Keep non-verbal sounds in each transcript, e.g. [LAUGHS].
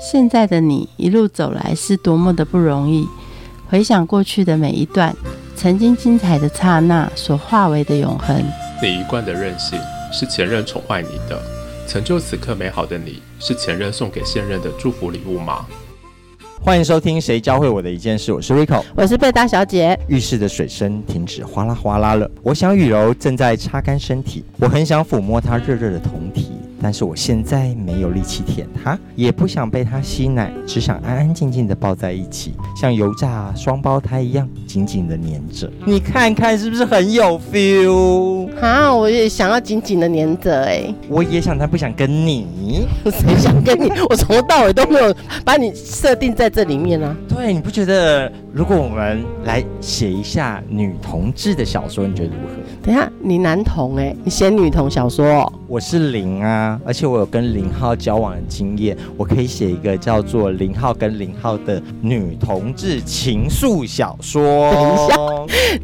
现在的你一路走来是多么的不容易。回想过去的每一段，曾经精彩的刹那所化为的永恒。你一贯的任性是前任宠坏你的，成就此刻美好的你是前任送给现任的祝福礼物吗？欢迎收听《谁教会我的一件事》，我是 Rico，我是贝大小姐。浴室的水声停止哗啦哗啦了，我想雨柔正在擦干身体，我很想抚摸她热热的酮体。但是我现在没有力气舔它，也不想被它吸奶，只想安安静静的抱在一起，像油炸双胞胎一样紧紧的粘着。你看看是不是很有 feel？啊，我也想要紧紧的粘着哎，我也想，但不想跟你。谁想跟你？我从头到尾都没有把你设定在这里面啊。对，你不觉得如果我们来写一下女同志的小说，你觉得如何？等下，你男同哎，你写女同小说？我是零啊，而且我有跟零号交往的经验，我可以写一个叫做零号跟零号的女同志情愫小说。等一下，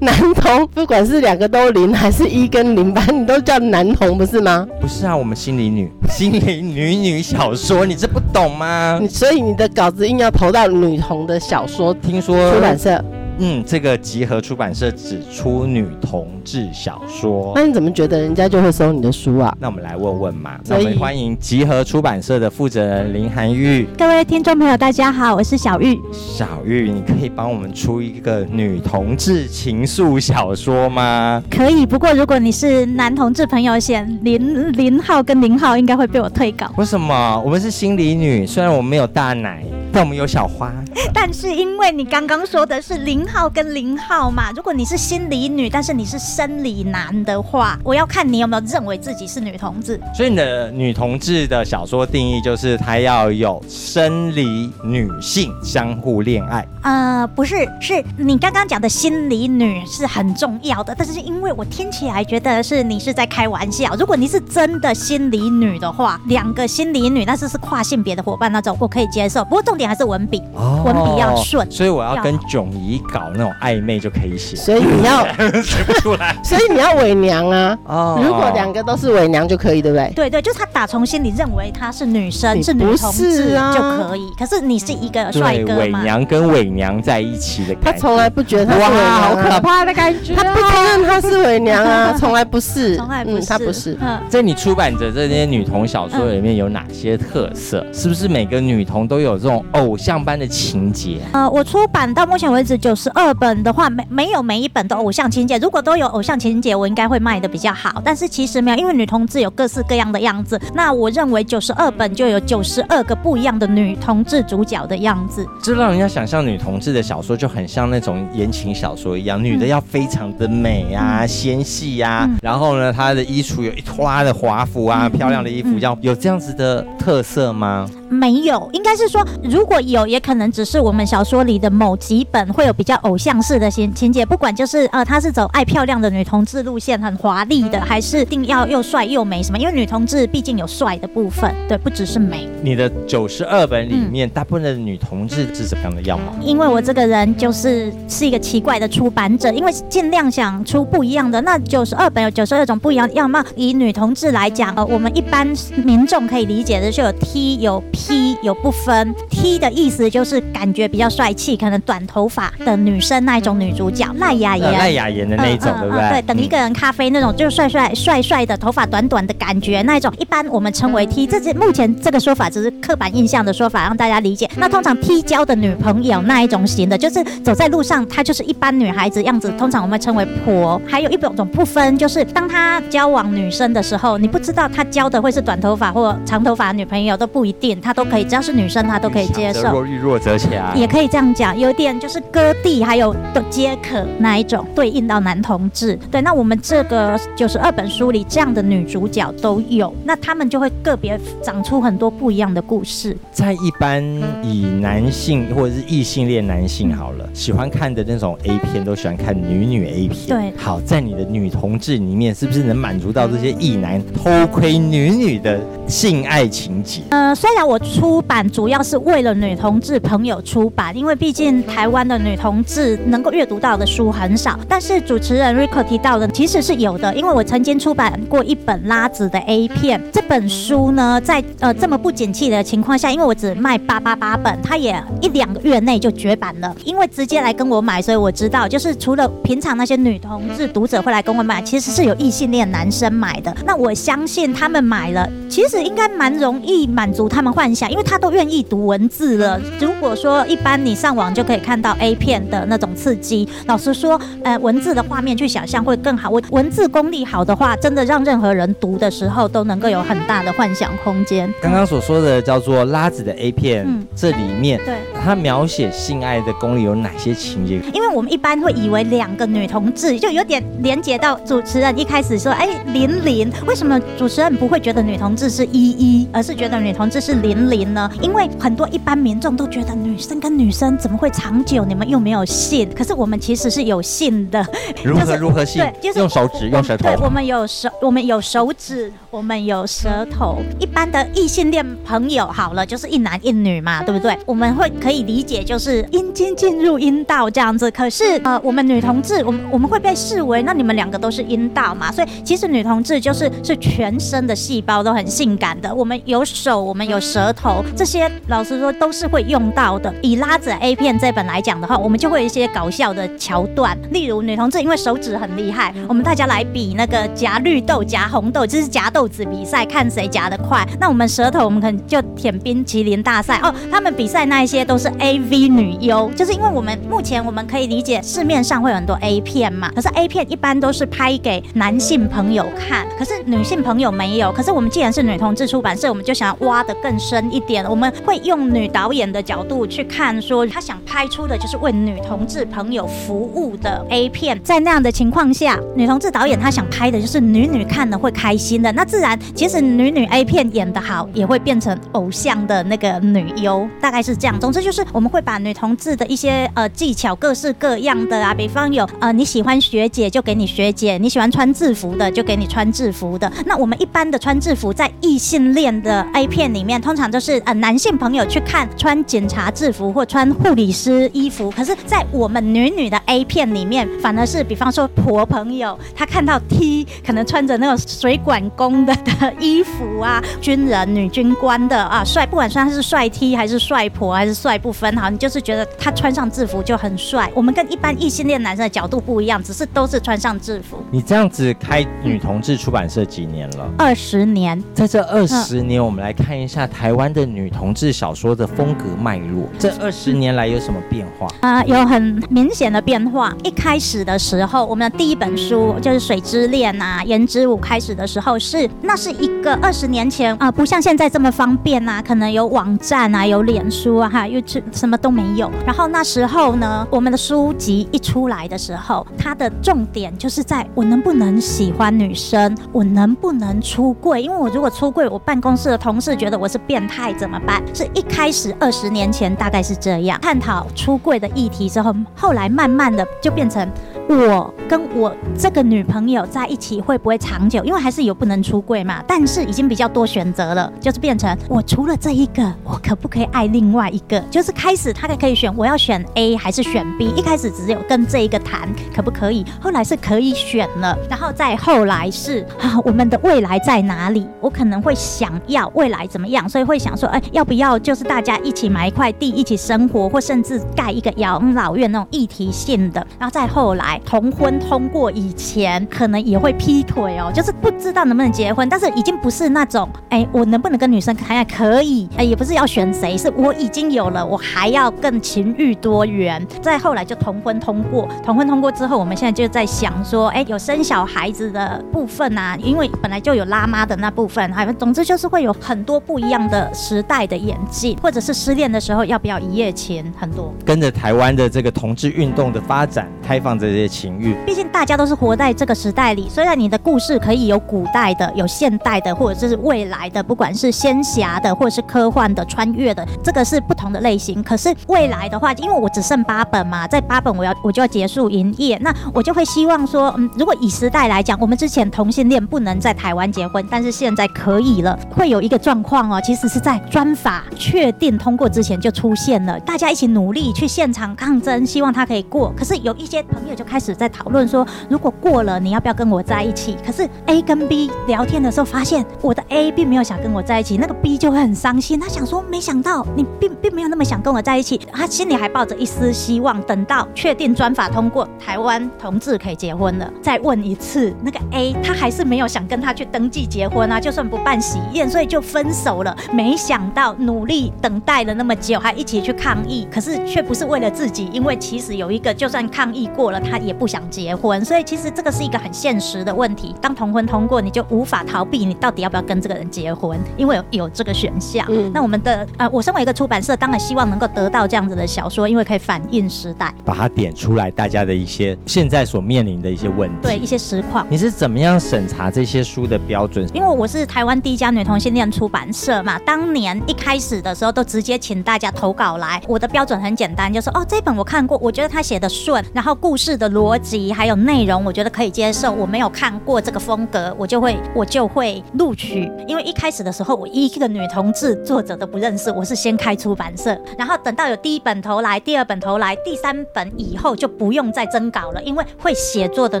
男同不管是两个都零，还是一跟零班，你都叫男同不是吗？不是啊，我们心理女，[LAUGHS] 心理女女小说，你这不懂吗？所以你的稿子硬要投到女同的小说，听说出版社。嗯，这个集合出版社只出女同志小说，那你怎么觉得人家就会收你的书啊？那我们来问问嘛。那我们欢迎集合出版社的负责人林涵玉。各位听众朋友，大家好，我是小玉。小玉，你可以帮我们出一个女同志情愫小说吗？可以，不过如果你是男同志朋友，写零零号跟零号应该会被我退稿。为什么？我们是心理女，虽然我们没有大奶，但我们有小花。[LAUGHS] 但是因为你刚刚说的是零。号跟零号嘛，如果你是心理女，但是你是生理男的话，我要看你有没有认为自己是女同志。所以你的女同志的小说定义就是她要有生理女性相互恋爱。呃，不是，是你刚刚讲的心理女是很重要的，但是因为我听起来觉得是你是在开玩笑。如果你是真的心理女的话，两个心理女，但是是跨性别的伙伴那种，我可以接受。不过重点还是文笔，文笔要顺。所以我要跟囧怡搞。那种暧昧就可以写，所以你要 [LAUGHS] 写不出来，[LAUGHS] 所以你要伪娘啊。哦，如果两个都是伪娘就可以，对不对？对对，就是他打从心里认为他是女生，是女同志就可以。可是你是一个帅哥伪娘跟伪娘在一起的感觉，他从来不觉得他是伪娘，好可怕的感觉。他不承认他是伪娘啊，[LAUGHS] 从来不是，从来不是，他不是。在你出版的这些女同小说里面有哪些特色？是不是每个女童都有这种偶像般的情节？呃，我出版到目前为止九十二本的话。没没有每一本都偶像情节，如果都有偶像情节，我应该会卖的比较好。但是其实没有，因为女同志有各式各样的样子。那我认为九十二本就有九十二个不一样的女同志主角的样子。这让人家想象女同志的小说就很像那种言情小说一样，女的要非常的美啊、纤细啊，然后呢，她的衣橱有一拖拉的华服啊、漂亮的衣服，要有这样子的特色吗？没有，应该是说如果有，也可能只是我们小说里的某几本会有比较偶像式的情情节。不管就是呃，她是走爱漂亮的女同志路线，很华丽的，还是定要又帅又美什么？因为女同志毕竟有帅的部分，对，不只是美。你的九十二本里面，大部分的女同志是怎么样的样貌？因为我这个人就是是一个奇怪的出版者，因为尽量想出不一样的。那九十二本有九十二种不一样的样貌。以女同志来讲，呃，我们一般民众可以理解的就有 T 有。P 有不分，T 的意思就是感觉比较帅气，可能短头发的女生那一种女主角，赖雅妍，赖雅妍的那一种，对不对？对，等一个人咖啡那种，就是帅帅帅帅的，头发短短的感觉那一种，一般我们称为 T。这是目前这个说法只是刻板印象的说法，让大家理解。那通常 T 交的女朋友那一种型的，就是走在路上，她就是一般女孩子样子，通常我们称为婆。还有一种种不分，就是当他交往女生的时候，你不知道他交的会是短头发或长头发女朋友都不一定。他都可以，只要是女生，他都可以接受。若遇若则强，也可以这样讲，有点就是割地，还有的皆可那一种对应到男同志。对，那我们这个九十二本书里这样的女主角都有，那他们就会个别长出很多不一样的故事。在一般以男性或者是异性恋男性好了，喜欢看的那种 A 片，都喜欢看女女 A 片。对，好，在你的女同志里面，是不是能满足到这些异男偷窥女女的性爱情节？呃，虽然我。出版主要是为了女同志朋友出版，因为毕竟台湾的女同同志能够阅读到的书很少。但是主持人 Rico 提到的其实是有的，因为我曾经出版过一本拉子的 A 片。这本书呢，在呃这么不景气的情况下，因为我只卖八八八本，它也一两个月内就绝版了。因为直接来跟我买，所以我知道，就是除了平常那些女同志读者会来跟我买，其实是有异性恋男生买的。那我相信他们买了，其实应该蛮容易满足他们幻想，因为他都愿意读文字了。如果说一般你上网就可以看到 A 片的那种刺激，老实说，呃，文字的画面去想象会更好。文文字功力好的话，真的让任何人读的时候都能够有很大的幻想空间。刚刚所说的叫做拉子的 A 片，嗯这里面对。它描写性爱的功力有哪些情节？因为我们一般会以为两个女同志就有点连接到主持人一开始说，哎，零零，为什么主持人不会觉得女同志是一一，而是觉得女同志是零零呢？因为很多一般民众都觉得女生跟女生怎么会长久？你们又没有性，可是我们其实是有性的，如何如何性对，就是用手指，用舌头对，。我们有手，我们有手指，我们有舌头。一般的异性恋朋友好了，就是一男一女嘛，对不对？我们会可以理解，就是阴茎进入阴道这样子。可是呃，我们女同志，我们我们会被视为，那你们两个都是阴道嘛？所以其实女同志就是是全身的细胞都很性感的。我们有手，我们有舌头，这些老实说都是会用到的。以拉子 A 片这本来讲的话，我们就会有一些搞笑的桥段，例如女同志因为手指很厉害，我们大家来比那个夹绿豆、夹红豆，这是夹豆子比赛，看谁夹得快。那我们舌头，我们可能就舔冰淇淋大赛哦。他们比赛那一些都是 A V 女优，就是因为我们目前我们可以理解市面上会有很多 A 片嘛，可是 A 片一般都是拍给男性朋友看，可是女性朋友没有。可是我们既然是女同志出版社，我们就想要挖得更深一点，我们会用女导演的角度去看，说她想拍出的就是为女同志朋友服务的 A 片。在那样的情况下，女同志导演她想拍的就是女女看了会开心的，那自然其实女女 A 片演得好，也会变成偶像的那个女优，大概是这样。总之就是是我们会把女同志的一些呃技巧各式各样的啊，比方有呃你喜欢学姐就给你学姐，你喜欢穿制服的就给你穿制服的。那我们一般的穿制服在异性恋的 A 片里面，通常都是呃男性朋友去看穿检查制服或穿护理师衣服，可是，在我们女女的 A 片里面，反而是比方说婆朋友，她看到 T 可能穿着那种水管工的的衣服啊，军人、女军官的啊，帅，不管说他是帅 T 还是帅婆还是帅不分，哈，你就是觉得他穿上制服就很帅。我们跟一般异性恋男生的角度不一样，只是都是穿上制服。你这样子开女同志出版社几年了？二十年，在这二十年，我们来看一下台湾的女同志小说的风格脉络。这二十年来有什么变化？啊、有很明显的变化。一开始的时候，我们的第一本书就是《水之恋》啊，《颜之舞》开始的时候是，那是一个二十年前啊、不像现在这么方便啊，可能有网站啊，有脸书啊，哈是什么都没有。然后那时候呢，我们的书籍一出来的时候，它的重点就是在我能不能喜欢女生，我能不能出柜，因为我如果出柜，我办公室的同事觉得我是变态怎么办？是一开始二十年前大概是这样探讨出柜的议题之后，后来慢慢的就变成我跟我这个女朋友在一起会不会长久？因为还是有不能出柜嘛，但是已经比较多选择了，就是变成我除了这一个，我可不可以爱另外一个？就是开始他可以选我要选 A 还是选 B，一开始只有跟这一个谈可不可以，后来是可以选了，然后再后来是啊我们的未来在哪里？我可能会想要未来怎么样，所以会想说，哎，要不要就是大家一起买一块地，一起生活，或甚至盖一个养老院那种议题性的。然后再后来同婚通过以前，可能也会劈腿哦，就是不知道能不能结婚，但是已经不是那种，哎，我能不能跟女生谈恋爱可以，哎，也不是要选谁，是我已经有了，我还要更情欲多元。再后来就同婚通过，同婚通过之后，我们现在就在想说，哎，有生小孩子的部分啊，因为本来就有拉妈的那部分，还有总之就是会有很多不一样的时代的演进，或者是失恋的时候要不要一夜情，很多。跟着台湾的这个同志运动的发展，开放这些情欲。毕竟大家都是活在这个时代里，虽然你的故事可以有古代的、有现代的，或者是未来的，不管是仙侠的，或者是科幻的、穿越的，这个是不同的类型。可是未来的话，因为我只剩八本嘛，在八本我要我就要结束营业，那我就会希望说，嗯，如果以时代来讲，我们之前同性恋不能在台湾结婚，但是现在可以了，会有一个状况哦，其实是在专法确定通过之前就出现了，大家一起努力去现场抗争，希望他可以过。可是有一些朋友就开开始在讨论说，如果过了，你要不要跟我在一起？可是 A 跟 B 聊天的时候发现，我的 A 并没有想跟我在一起，那个 B 就会很伤心。他想说，没想到你并并没有那么想跟我在一起，他心里还抱着一丝希望，等到确定专法通过，台湾同志可以结婚了，再问一次，那个 A 他还是没有想跟他去登记结婚啊，就算不办喜宴，所以就分手了。没想到努力等待了那么久，还一起去抗议，可是却不是为了自己，因为其实有一个，就算抗议过了，他也不想结婚，所以其实这个是一个很现实的问题。当同婚通过，你就无法逃避，你到底要不要跟这个人结婚？因为有有这个选项。嗯那我们的呃，我身为一个出版社，当然希望能够得到这样子的小说，因为可以反映时代，把它点出来，大家的一些现在所面临的一些问题。对一些实况。你是怎么样审查这些书的标准？因为我是台湾第一家女同性恋出版社嘛，当年一开始的时候都直接请大家投稿来。我的标准很简单，就是哦这本我看过，我觉得他写的顺，然后故事的逻辑还有内容，我觉得可以接受。我没有看过这个风格，我就会我就会录取。因为一开始的时候，我一个女同志作者都不认识，我是先开出版社，然后等到有第一本投来，第二本投来，第三本以后就不用再征稿了，因为会写作的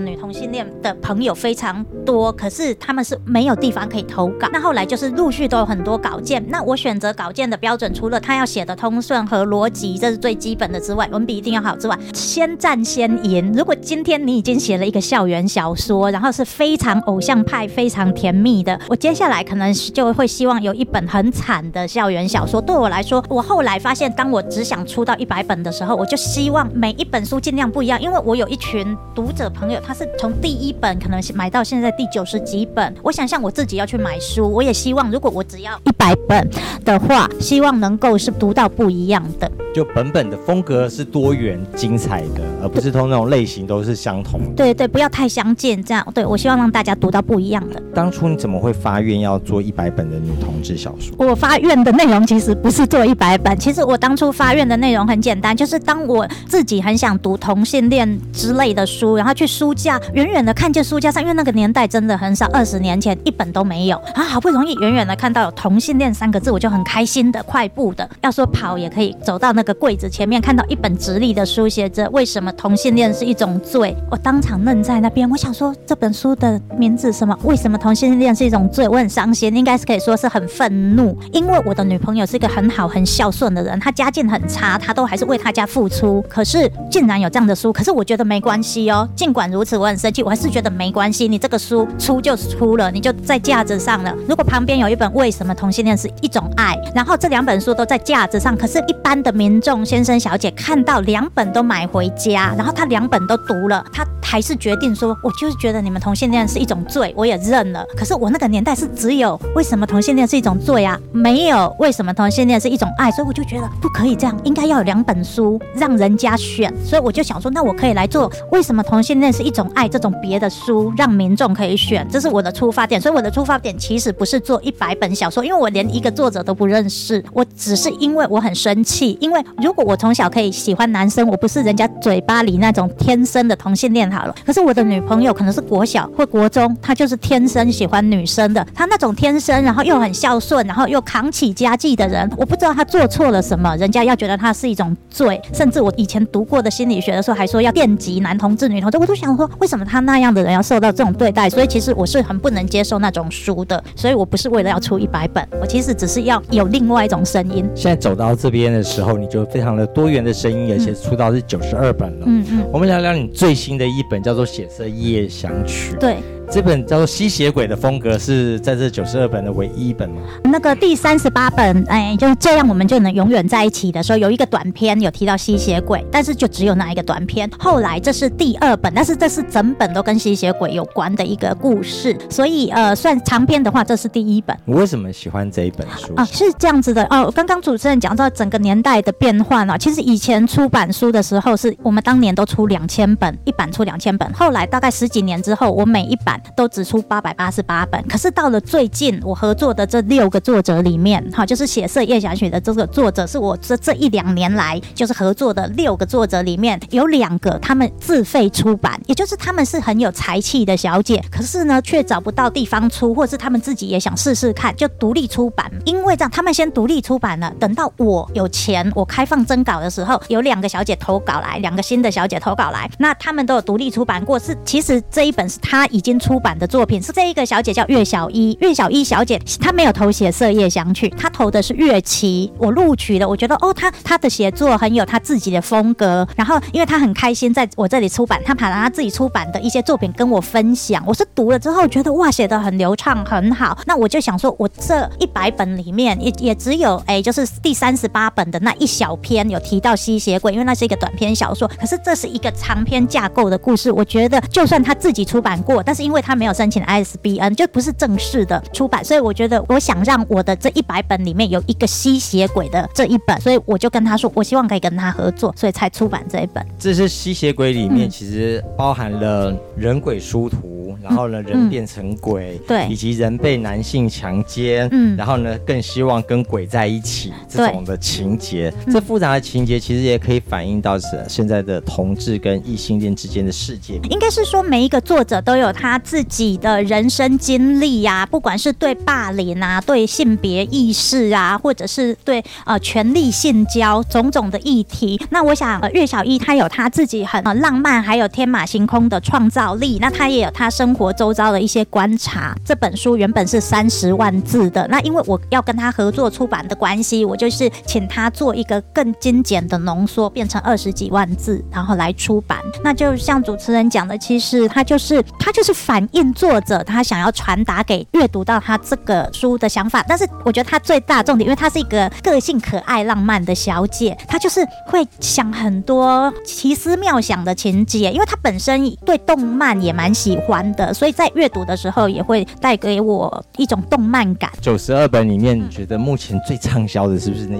女同性恋的朋友非常多，可是他们是没有地方可以投稿。那后来就是陆续都有很多稿件，那我选择稿件的标准，除了他要写的通顺和逻辑，这是最基本的之外，文笔一定要好之外，先占先赢。如果今天你已经写了一个校园小说，然后是非常偶像派、非常甜蜜的，我接下来可能就会希望有一本很惨的校园小说。对我来说，我后来发现，当我只想出到一百本的时候，我就希望每一本书尽量不一样，因为我有一群读者朋友，他是从第一本可能是买到现在第九十几本。我想象我自己要去买书，我也希望如果我只要一百本的话，希望能够是读到不一样的。就本本的风格是多元精彩的，而不是通那种类型都是相同的。对对，不要太相近，这样对我希望让大家读到不一样的。当初你怎么会发愿要做一百本的女同志小说？我发愿的内容其实不是做一百本，其实我当初发愿的内容很简单，就是当我自己很想读同性恋之类的书，然后去书架远远的看见书架上，因为那个年代真的很少，二十年前一本都没有，然后好不容易远远的看到有同性恋三个字，我就很开心的快步的，要说跑也可以走到那个柜子前面，看到一本直立的书，写着为什么同性恋是一种罪，我当场愣在那边，我想说这本书的名字什么？为什么同性恋是一种罪？我很伤心，应该是可以说是很愤怒，因为我的女朋友是一个很好、很孝顺的人，她家境很差，她都还是为她家付出。可是竟然有这样的书，可是我觉得没关系哦。尽管如此，我很生气，我还是觉得没关系。你这个书出就出了，你就在架子上了。如果旁边有一本《为什么同性恋是一种爱》，然后这两本书都在架子上，可是，一般的民众先生小姐看到两本都买回家，然后他两本都读了，他还是决定说，我就是觉得你们同性恋是一种罪，我也认了。可是我那个年代是只有为什么同性恋是一种罪啊，没有为什么同性恋是一种爱，所以我就觉得不可以这样，应该要有两本书让人家选。所以我就想说，那我可以来做为什么同性恋是一种爱这种别的书，让民众可以选，这是我的出发点。所以我的出发点其实不是做一百本小说，因为我连一个作者都不认识，我只是因为我很生气，因为如果我从小可以喜欢男生，我不是人家嘴巴里那种天生的同性恋好了。可是我的女朋友可能是国小或国中，她就是天生喜欢女生的，她那种天生，然后又很孝顺，然后又扛起家计的人，我不知道她做错了什么，人家要觉得她是一种罪，甚至我以前读过的心理学的时候还说要电击男同志、女同志，我都想说为什么他那样的人要受到这种对待？所以其实我是很不能接受那种书的，所以我不是为了要出一百本，我其实只是要有另外一种声音。现在走到这边的时候，你就非常的多元的声音，而且出到是九十二本了。嗯嗯，我们聊聊你最新的一本，叫做《血色夜想曲》。对，这本叫做《吸血鬼》的风格是在这九十二本的唯一一本吗？那个第三十八本，哎，就是这样，我们就能永远在一起的时候，有一个短篇有提到吸血鬼，但是就只有那一个短篇。后来这是第二本，但是这是整本都跟吸血鬼有关的一个故事，所以呃，算长篇的话，这是第一本。我为什么喜欢这一本书？啊，是这样子的哦。刚刚主持人讲到整个年代的变换啊，其实以前出版书的时候，是我们当年都出两千本，一版出两千本。后来大概十几年之后，我每一版都只出八百八十八本。可是到了最近，我合作的这六个作者里面，哈，就是写《色夜想曲》的这个作者，是我这这一两年来就是合作的六个作者里面，有两个他们自费出版，也就是他们是很有才气的小姐，可是呢，却找不到地方出，或是他们自己也想试试看，就独立出版。因为这样，他们先独立出版了，等到我有钱，我开放征稿的时候，有两个小姐投稿来，两个新的小姐投稿来，那他们都有独立出版过。是其实这一本是他已经出版的作品，是这一个小姐叫岳小一，岳小一小姐她没有投写《色夜想曲》，她投的是乐器。我录取了，我觉得哦，她她的写作很有她自己的风格。然后因为她很开心在我这里出版，她把她自己出版的一些作品跟我分享。我是读了之后觉得哇，写的很流畅，很好。那我就想说，我这一百本里面也也只有哎，就是第三十八本的那一小篇有提到吸血鬼，因为那是一个短篇小说。可是这是一个长篇架构的故事，我觉得就算她自己出版过，但是因为他没有申请 ISBN，就不是正式的出版，所以我觉得我想让我的这一百本里面有一个吸血鬼的这一本，所以我就跟他说，我希望可以跟他合作，所以才出版这一本。这是吸血鬼里面其实包含了人鬼殊途，然后呢人变成鬼，对，以及人被男性强奸，嗯，然后呢更希望跟鬼在一起这种的情节。这复杂的情节其实也可以反映到是现在的同志跟异性恋之间的世界。应该是说每一个作者都有他自己的人生经历呀，不管是对霸凌啊、对性别意识啊，或者是对呃权力性交种种的议题。那我想呃岳小一他有他自己很浪漫，还有天马行空的创造力。那他也有他生活周遭的一些观察。这本书原本是三十万字的，那因为我要跟他合作出版的关系，我就是请他做一个更精简的浓缩，变成二十几万字，然后来出版。那就像主持人讲的，其实他就是他就是反反映作者他想要传达给阅读到他这个书的想法。但是我觉得他最大重点，因为他是一个个性可爱、浪漫的小姐，她就是会想很多奇思妙想的情节。因为她本身对动漫也蛮喜欢的，所以在阅读的时候也会带给我一种动漫感。九十二本里面，你觉得目前最畅销的是不是那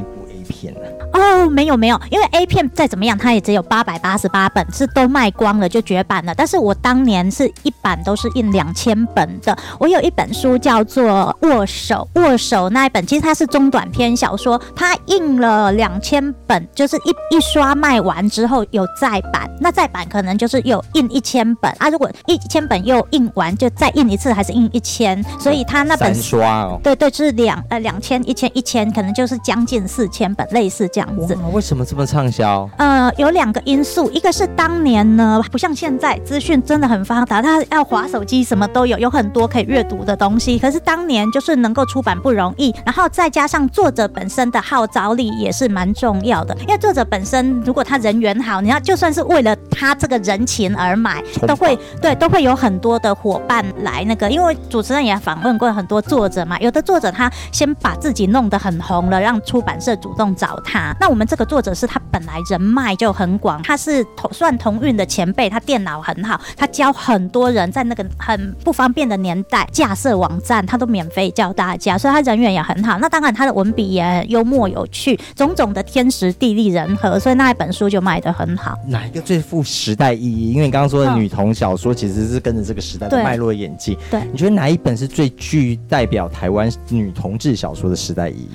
片呢？哦，没有没有，因为 A 片再怎么样，它也只有八百八十八本，是都卖光了就绝版了。但是我当年是一版都是印两千本的。我有一本书叫做《握手》，握手那一本其实它是中短篇小说，它印了两千本，就是一一刷卖完之后有再版，那再版可能就是有印一千本啊。如果一千本又印完，就再印一次，还是印一千，所以它那本刷哦，对对，是两呃两千一千一千，可能就是将近四千本，类似这样。子，为什么这么畅销？呃，有两个因素，一个是当年呢，不像现在资讯真的很发达，他要划手机什么都有，有很多可以阅读的东西。可是当年就是能够出版不容易，然后再加上作者本身的号召力也是蛮重要的。因为作者本身如果他人缘好，你要就算是为了他这个人情而买，都会对都会有很多的伙伴来那个。因为主持人也访问过很多作者嘛，有的作者他先把自己弄得很红了，让出版社主动找他。那我们这个作者是他本来人脉就很广，他是同算同运的前辈，他电脑很好，他教很多人在那个很不方便的年代架设网站，他都免费教大家，所以他人缘也很好。那当然他的文笔也幽默有趣，种种的天时地利人和，所以那一本书就卖得很好。哪一个最富时代意义？因为你刚刚说的女童小说其实是跟着这个时代的脉络演进。对，你觉得哪一本是最具代表台湾女同志小说的时代意义？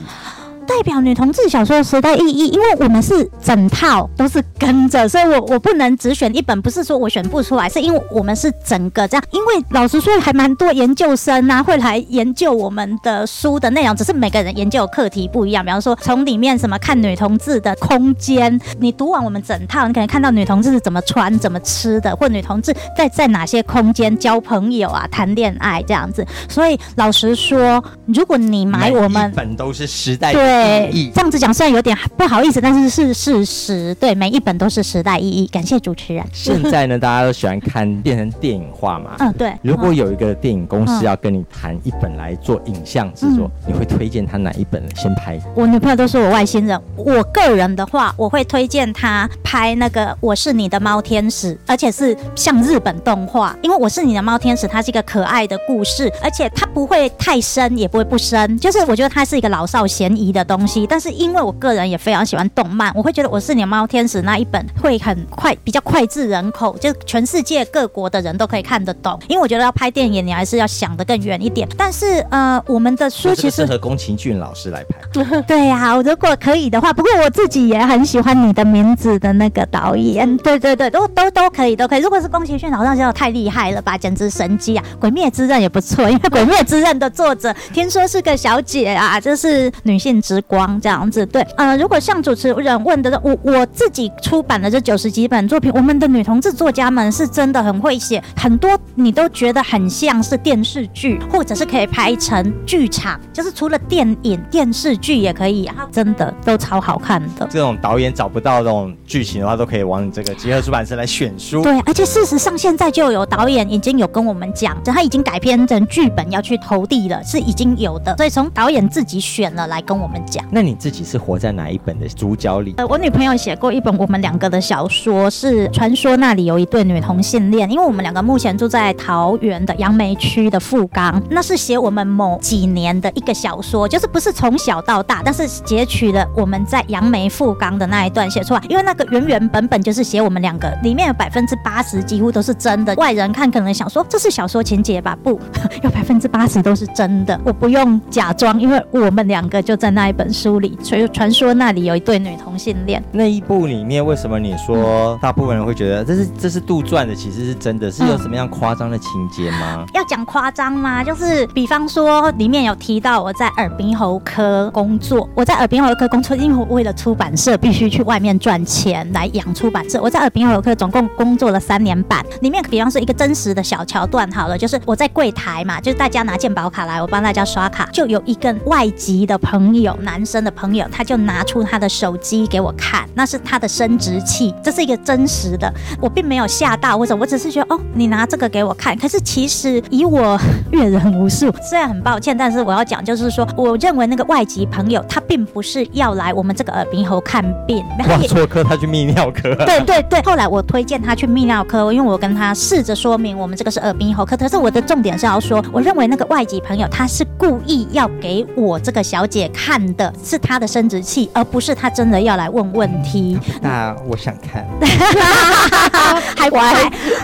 代表女同志小说的时代意义，因为我们是整套都是跟着，所以我我不能只选一本，不是说我选不出来，是因为我们是整个这样。因为老实说，还蛮多研究生啊会来研究我们的书的内容，只是每个人研究课题不一样。比方说，从里面什么看女同志的空间，你读完我们整套，你可能看到女同志是怎么穿、怎么吃的，或女同志在在哪些空间交朋友啊、谈恋爱这样子。所以老实说，如果你买我们本都是时代。对。对，这样子讲虽然有点不好意思，但是是事实。对，每一本都是时代意义。感谢主持人。现在呢，大家都喜欢看变成电影化嘛。[LAUGHS] 嗯，对。如果有一个电影公司嗯要跟你谈一本来做影像制作，你会推荐他哪一本先拍？我女朋友都说我外星人。我个人的话，我会推荐他拍那个《我是你的猫天使》，而且是像日本动画，因为《我是你的猫天使》它是一个可爱的故事，而且它不会太深，也不会不深，就是我觉得它是一个老少咸宜的东西。但是因为我个人也非常喜欢动漫，我会觉得《我是你的猫天使》那一本会很快，比较脍炙人口，就全世界各国的人都可以看得懂。因为我觉得要拍电影，你还是要想得更远一点。但是呃，我们的书其实个适合宫崎骏老师来拍。对呀、如果可以的话，不过我自己也很喜欢你的名字的那个导演，对对对，都都都可以，都可以。如果是宫崎骏，老师真的太厉害了吧，简直神机啊！《鬼灭之刃》也不错，因为《鬼灭之刃》的作者听说是个小姐啊，就是女性之光这样子。对，呃，如果像主持人问的，我我自己出版的这九十几本作品，我们的女同志作家们是真的很会写，很多你都觉得很像是电视剧，或者是可以拍成剧场，就是除了电影、电视剧也可以，然后真的都超好看的。这种导演找不到这种剧情的话，都可以往你这个集合出版社来选书。对，而且事实上现在就有导演已经有跟我们讲，他已经改编成剧本要去投递了，是已经有的，所以从导演自己选了来跟我们讲。那你自己是活在哪一本的主角里？呃，我女朋友写过一本我们两个的小说，是传说那里有一对女同性恋。因为我们两个目前住在桃园的杨梅区的富冈，那是写我们某几年的一个小说，就是不是从小到大，但是截取了我们在杨梅富冈的那一段写出来。因为那个原原本本就是写我们两个，里面有百分之八十几乎都是真的。外人看可能想说这是小说情节吧？不，[LAUGHS] 有百分之八十都是真的，我不用假装，因为我们两个就在那一本书里。所以传说那里有一对女同性恋。那一部里面，为什么你说大部分人会觉得这是这是杜撰的，其实是真的？是有什么样夸张的情节吗？[LAUGHS] 要讲夸张吗？就是比方说，里面有提到我在耳鼻喉科工作，我在耳鼻喉科工作，因为我为了出版社必须去外面赚钱来养出版社。我在耳鼻喉科总共工作了三年半，里面比方说一个真实的小桥段好了，就是我在柜台嘛，就是大家拿健保卡来，我帮大家刷卡，就有一个外籍的朋友，男生的朋友，他就拿出他的手机给我看，那是他的生殖器，这是一个真实的，我并没有吓到或者，我只是觉得哦，你拿这个给我看，可是其实以我 [LAUGHS] 阅人无数，虽然很抱歉，但是我要讲就是说，我认为那个外籍朋友他并不是要来我们这个耳鼻喉看病，他挂也错科，他去泌尿科。对对对，后来我推荐他去泌尿科，因为我跟他试着说明我们这个是耳鼻喉科，可是我的重点是要说，我认为那个外籍朋友他是故意要给我这个小姐看的，是他的生殖器，而不是他真的要来问问题，[LAUGHS] 那我想看，[LAUGHS] 还歪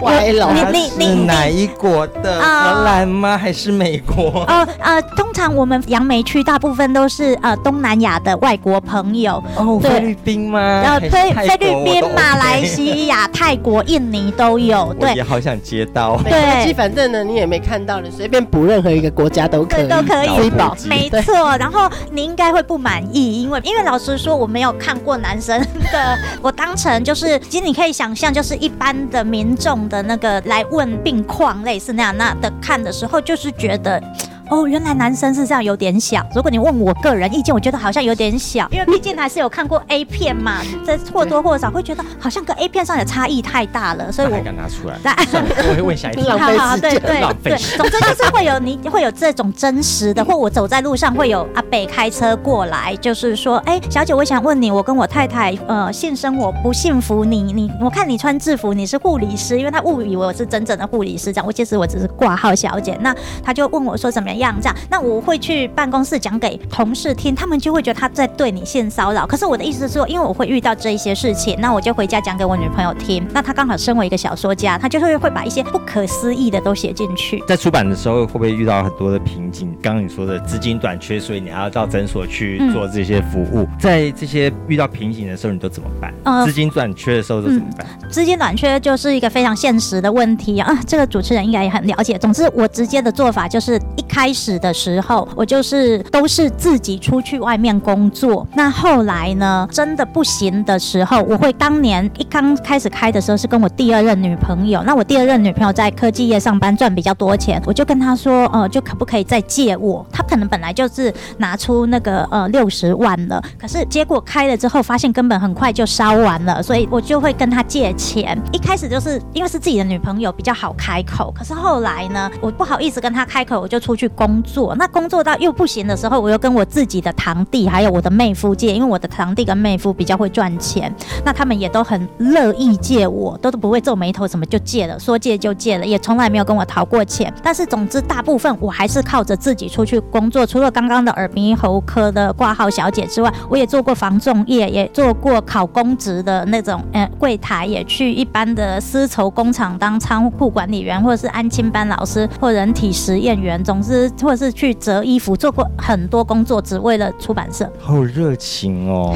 歪了你它是你你你哪一国的？啊荷兰吗？还是美国？呃呃，通常我们杨梅区大部分都是呃东南亚的外国朋友，哦，菲律宾吗？呃菲菲律宾马来西亚、泰国、印尼都有，[LAUGHS] 我对也。好想接到。没关系，反正呢你也没看到，你随便补任何一个国家都可以，对，都可以没错。然后你应该会不满意，因为因为老实说，我没有看过男生的，我当成就是，其实你可以想象，就是一般的民众的那个来问病况，类似那样那的看的时候，就是觉得。哦，原来男生是这样，有点小。如果你问我个人意见，我觉得好像有点小，因为毕竟还是有看过 A 片嘛，这或多或少会觉得好像跟 A 片上的差异太大了，所以我敢拿出来？那算了，我会问下一题。[LAUGHS] 浪费时间对对对，浪费总之就是会有你 [LAUGHS] 会有这种真实的，或我走在路上会有阿北开车过来，就是说，哎，小姐，我想问你，我跟我太太呃性生活不幸福，你你我看你穿制服，你是护理师，因为他误以为我是真正的护理师，这样，我其实我只是挂号小姐，那他就问我说怎么样这样，那我会去办公室讲给同事听，他们就会觉得他在对你性骚扰，可是我的意思是说，因为我会遇到这一些事情，那我就回家讲给我女朋友听，那她刚好身为一个小说家，她就会会把一些不可思议的都写进去。[LAUGHS] 在出版的时候，会不会遇到很多的瓶颈？刚刚你说的资金短缺，所以你还要到诊所去嗯做这些服务。在这些遇到瓶颈的时候，你都怎么办？呃资金短缺的时候都怎么办？资金短缺就是一个非常现实的问题啊，这个主持人应该也很了解。总之，我直接的做法就是一开开始的时候，我就是都是自己出去外面工作。那后来呢，真的不行的时候，我会当年一刚开始开的时候是跟我第二任女朋友。那我第二任女朋友在科技业上班，赚比较多钱，我就跟她说，呃，就可不可以再借我？她可能本来就是拿出那个呃六十万了，可是结果开了之后，发现根本很快就烧完了，所以我就会跟她借钱。一开始就是因为是自己的女朋友比较好开口，可是后来呢，我不好意思跟她开口，我就出去工作。那工作到又不行的时候，我又跟我自己的堂弟还有我的妹夫借，因为我的堂弟跟妹夫比较会赚钱，那他们也都很乐意借我，都都不会皱眉头，什么就借了，说借就借了，也从来没有跟我讨过钱。但是总之，大部分我还是靠着自己出去工作。除了刚刚的耳鼻喉科的挂号小姐之外，我也做过防重业，也做过考公职的那种，呃，柜台，也去一般的丝绸工厂当仓库管理员，或者是安亲班老师或人体实验员，总之，或者是去折衣服，做过很多工作，只为了出版社。好热情哦！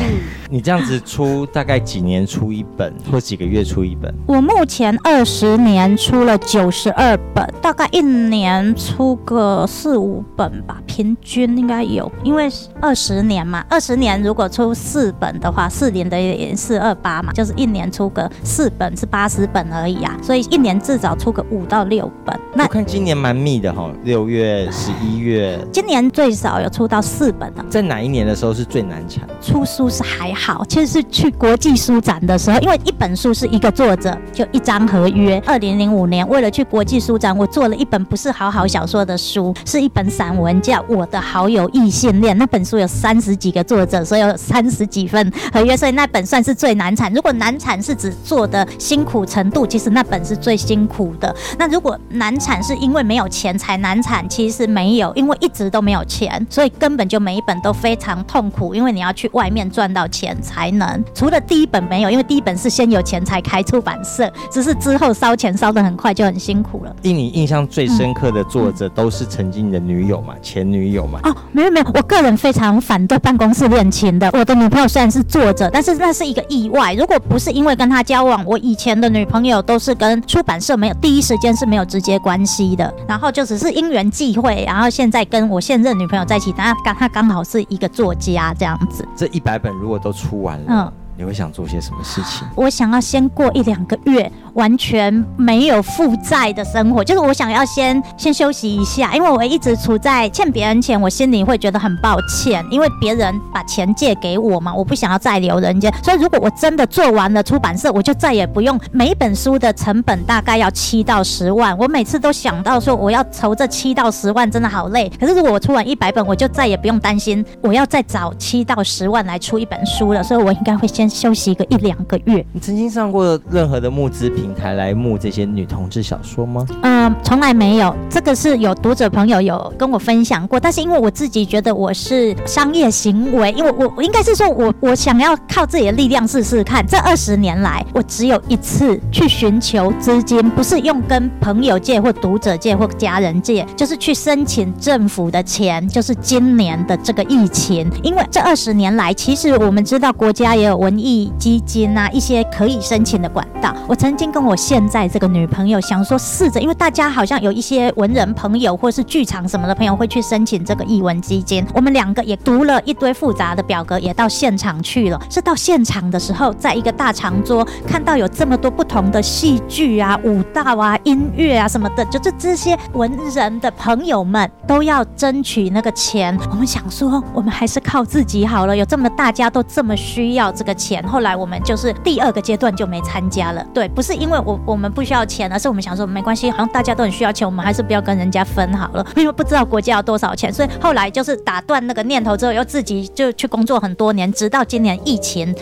你这样子出大概几年出一本，或几个月出一本？我目前二十年出了九十二本，大概一年出个四五本吧，平均应该有。因为二十年嘛，二十年如果出四本的话，四年的也四二八嘛，就是一年出个四本是八十本而已啊，所以一年至少出个五到六本。我看今年蛮密的哈，六月、十一月，今年最少有出到四本了。在哪一年的时候是最难产？出书是还好，其实是去国际书展的时候，因为一本书是一个作者就一张合约。二零零五年为了去国际书展，我做了一本不是好好小说的书，是一本散文，叫《我的好友异性恋》。那本书有三十几个作者，所以有三十几份合约，所以那本算是最难产。如果难产是指做的辛苦程度，其实那本是最辛苦的。那如果难产是因为没有钱才难产，其实没有，因为一直都没有钱，所以根本就每一本都非常痛苦，因为你要去外面赚到钱才能。除了第一本没有，因为第一本是先有钱才开出版社，只是之后烧钱烧的很快，就很辛苦了。令你印象最深刻的作者都是曾经的女友嘛，前女友嘛？哦，没有没有，我个人非常反对办公室恋情的。我的女朋友虽然是作者，但是那是一个意外。如果不是因为跟她交往，我以前的女朋友都是跟出版社没有第一时间是没有直接关系的，然后就只是因缘际会，然后现在跟我现任女朋友在一起，但刚她刚好是一个作家这样子。这一百本如果都出完了，嗯，你会想做些什么事情？我想要先过一两个月。完全没有负债的生活，就是我想要先先休息一下，因为我一直处在欠别人钱，我心里会觉得很抱歉，因为别人把钱借给我嘛，我不想要再留人家。所以如果我真的做完了出版社，我就再也不用每本书的成本大概要七到十万。我每次都想到说我要筹这七到十万，真的好累。可是如果我出完一百本，我就再也不用担心我要再找七到十万来出一本书了。所以我应该会先休息一个一两个月。你曾经上过任何的募资平台来募这些女同志小说吗？嗯，从来没有。这个是有读者朋友有跟我分享过，但是因为我自己觉得我是商业行为，因为我我应该是说我我想要靠自己的力量试试看。这二十年来，我只有一次去寻求资金，不是用跟朋友借或读者借或家人借，就是去申请政府的钱，就是今年的这个疫情。因为这二十年来，其实我们知道国家也有文文艺基金啊，一些可以申请的管道。我曾经跟我现在这个女朋友想说试着，因为大家好像有一些文人朋友或是剧场什么的朋友会去申请这个译文基金。我们两个也读了一堆复杂的表格，也到现场去了。是到现场的时候，在一个大长桌看到有这么多不同的戏剧啊、舞蹈啊、音乐啊什么的，就是这些文人的朋友们都要争取那个钱。我们想说，我们还是靠自己好了。有这么大家都这么需要这个钱，后来我们就是第二个阶段就没参加了。对，不是因为我。我们不需要钱，而是我们想说没关系，好像大家都很需要钱，我们还是不要跟人家分好了，因为不知道国家要多少钱，所以后来就是打断那个念头之后，又自己就去工作很多年，直到今年疫情。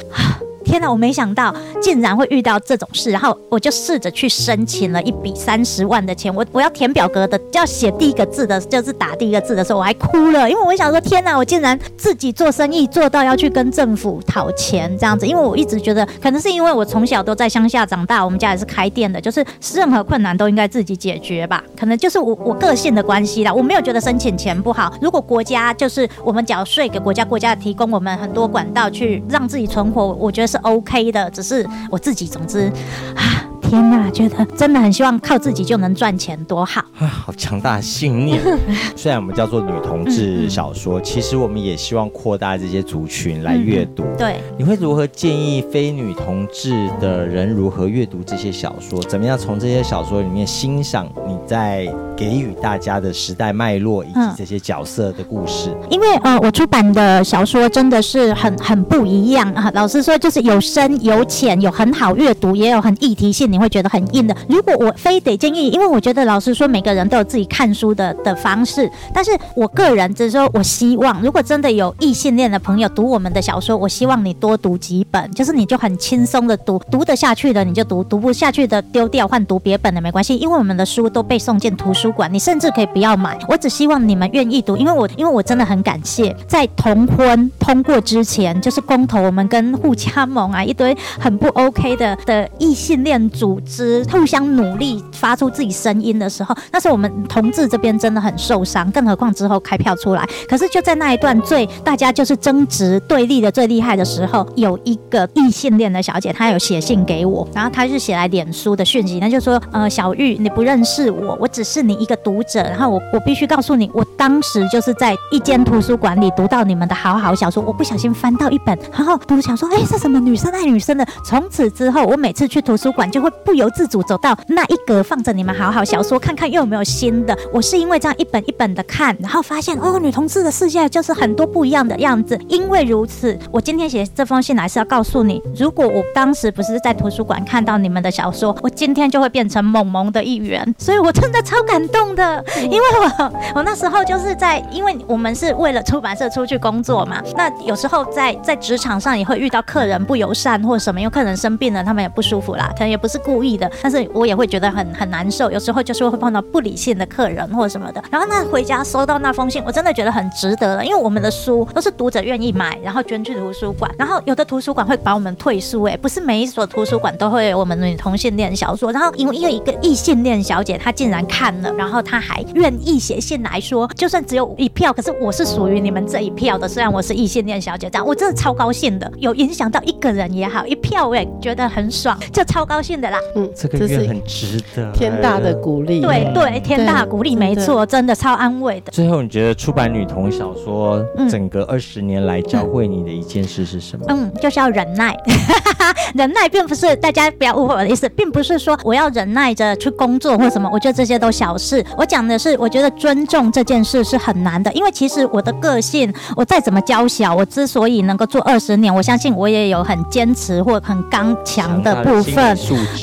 天哪，我没想到竟然会遇到这种事，然后我就试着去申请了一笔三十万的钱。我我要填表格的，要写第一个字的，就是打第一个字的时候，我还哭了，因为我想说，天哪，我竟然自己做生意做到要去跟政府讨钱这样子。因为我一直觉得，可能是因为我从小都在乡下长大，我们家也是开店的，就是任何困难都应该自己解决吧。可能就是我我个性的关系啦，我没有觉得申请钱不好。如果国家就是我们缴税给国家，国家提供我们很多管道去让自己存活，我觉得是。OK 的，只是我自己。总之啊。天呐，觉得真的很希望靠自己就能赚钱，多好。啊，好强大的信念！[LAUGHS] 虽然我们叫做女同志小说，其实我们也希望扩大这些族群来阅读。对，你会如何建议非女同志的人如何阅读这些小说？怎么样从这些小说里面欣赏你在给予大家的时代脉络以及嗯这些角色的故事？因为呃，我出版的小说真的是很很不一样啊。老实说，就是有深有浅，有很好阅读，也有很议题性，你会觉得很硬的。如果我非得建议，因为我觉得老实说，每个人都有自己看书的的方式，但是我个人只是说，我希望如果真的有异性恋的朋友读我们的小说，我希望你多读几本，就是你就很轻松的读，读得下去的你就读，读不下去的丢掉换读别本的没关系，因为我们的书都被送进图书馆，你甚至可以不要买。我只希望你们愿意读，因为我因为我真的很感谢，在同婚通过之前，就是公投，我们跟互加盟啊一堆很不 OK 的的异性恋组织互相努力发出自己声音的时候，那时候我们同志这边真的很受伤，更何况之后开票出来，可是就在那一段最大家就是争执对立的最厉害的时候，有一个异性恋的小姐，她有写信给我，然后她是写来脸书的讯息，那就说呃小玉你不认识我，我只是你一个读者，然后我我必须告诉你，我当时就是在一间图书馆里读到你们的好好小说，我不小心翻到一本，然后读想说，哎，是什么女生爱女生的？从此之后，我每次去图书馆就会不由自主走到那一格放着你们好好小说，看看又有没有新的。我是因为这样一本一本的看，然后发现哦，女同志的世界就是很多不一样的样子。因为如此，我今天写这封信来是要告诉你，如果我当时不是在图书馆看到你们的小说，我今天就会变成萌萌的一员。所以我真的超感动的，[LAUGHS] 因为我我那时候就是在，因为我们是为了出版社出去工作嘛，那有时候在在职场上也会遇到客人不友善或什么，因为客人生病了，他们也不舒服啦，可能也不是故意的，但是我也会觉得很很难受。有时候就是会碰到不理性的客人或什么的，然后那回家收到那封信，我真的觉得很值得了，因为我们的书都是读者愿意买，然后捐去图书馆，然后有的图书馆会把我们退书，哎，不是每一所图书馆都会有我们女同性恋小说，然后因为因为一个异性恋小姐她竟然看了，然后她还愿意写信来说，就算只有一票，可是我是属于你们这一票的，虽然我是异性恋小姐，这样我真的超高兴的，有影响到一个人也好，一票我也觉得很爽，就超高兴的啦。嗯，这个月很值得，天大的鼓励。对对，天大鼓励，没错，真的超安慰的。最后，你觉得出版女童小说嗯整个二十年来教会你的一件事是什么？嗯，就是要忍耐。[LAUGHS] 忍耐并不是大家不要误会我的意思，并不是说我要忍耐着去工作或什么，我觉得这些都小事。我讲的是，我觉得尊重这件事是很难的，因为其实我的个性，我再怎么娇小，我之所以能够做二十年，我相信我也有很坚持或很刚强的部分。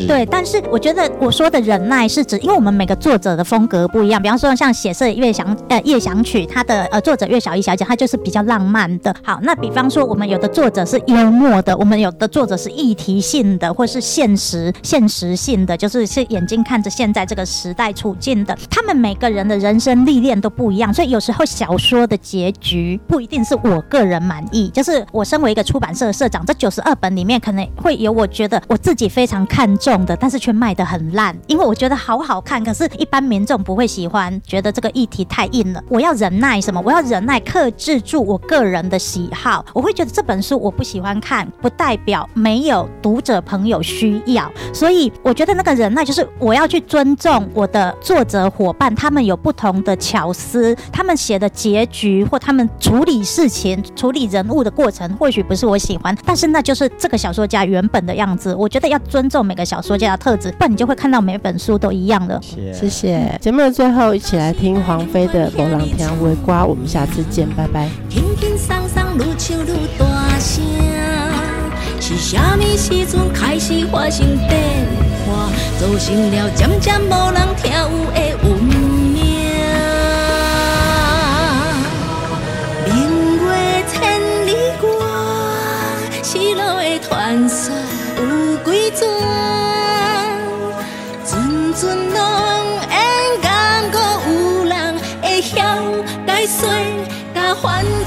对，但是我觉得我说的忍耐是指，因为我们每个作者的风格不一样。比方说，像写色乐想呃夜想曲，它的呃作者岳小艺小姐，她就是比较浪漫的。好，那比方说，我们有的作者是幽默的，我们有的作者是议题性的，或是现实现实性的，就是是眼睛看着现在这个时代处境的。他们每个人的人生历练都不一样，所以有时候小说的结局不一定是我个人满意。就是我身为一个出版社的社长，这九十二本里面可能会有我觉得我自己非常看重重的，但是却卖得很烂，因为我觉得好好看，可是一般民众不会喜欢，觉得这个议题太硬了。我要忍耐什么？我要忍耐克制住我个人的喜好。我会觉得这本书我不喜欢看，不代表没有读者朋友需要。所以我觉得那个忍耐就是我要去尊重我的作者伙伴，他们有不同的巧思，他们写的结局或他们处理事情、处理人物的过程，或许不是我喜欢，但是那就是这个小说家原本的样子。我觉得要尊重每个小说家的特质，不然你就会看到每本书都一样的。谢谢谢。节目的最后，一起来听黄飞的《某人听微瓜》，我们下次见，拜拜。轻轻松松，愈唱愈大声。是啥物时阵开始发生变化？造成了渐渐无人听有的运命。明月千里外，失落的传说有几转？阵搁